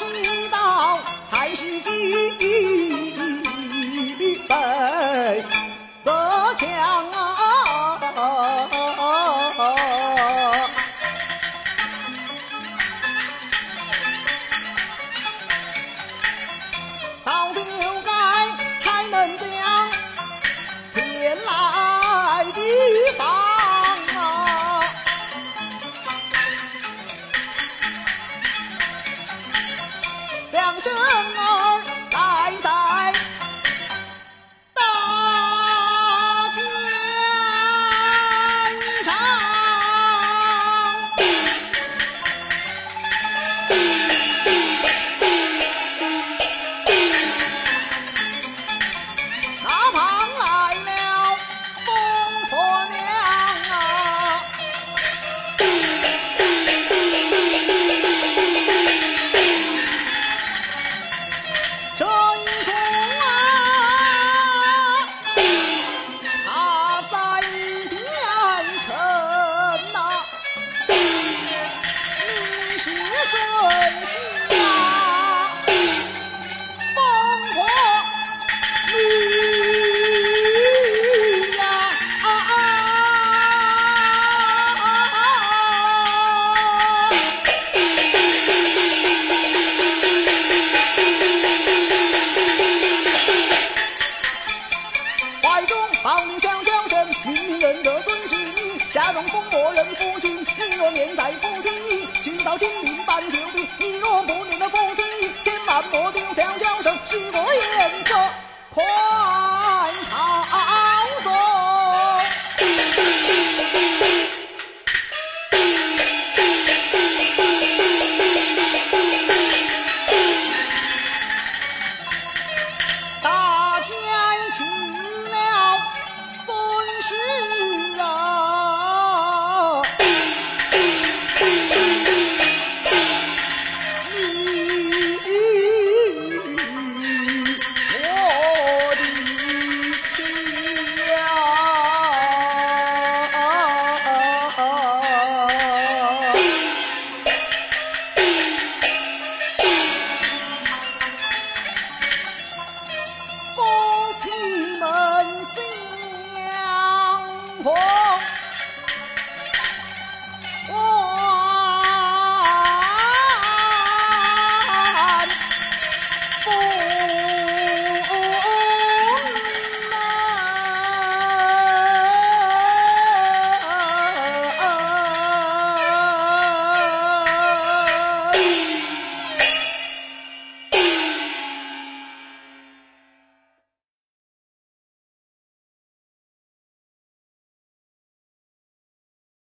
早知道才是机怀中抱你小娇生，明明认得孙是你，下容风默认夫君。你若念在夫妻，去到金陵办酒的。你若不念那夫妻，千万莫丢小娇。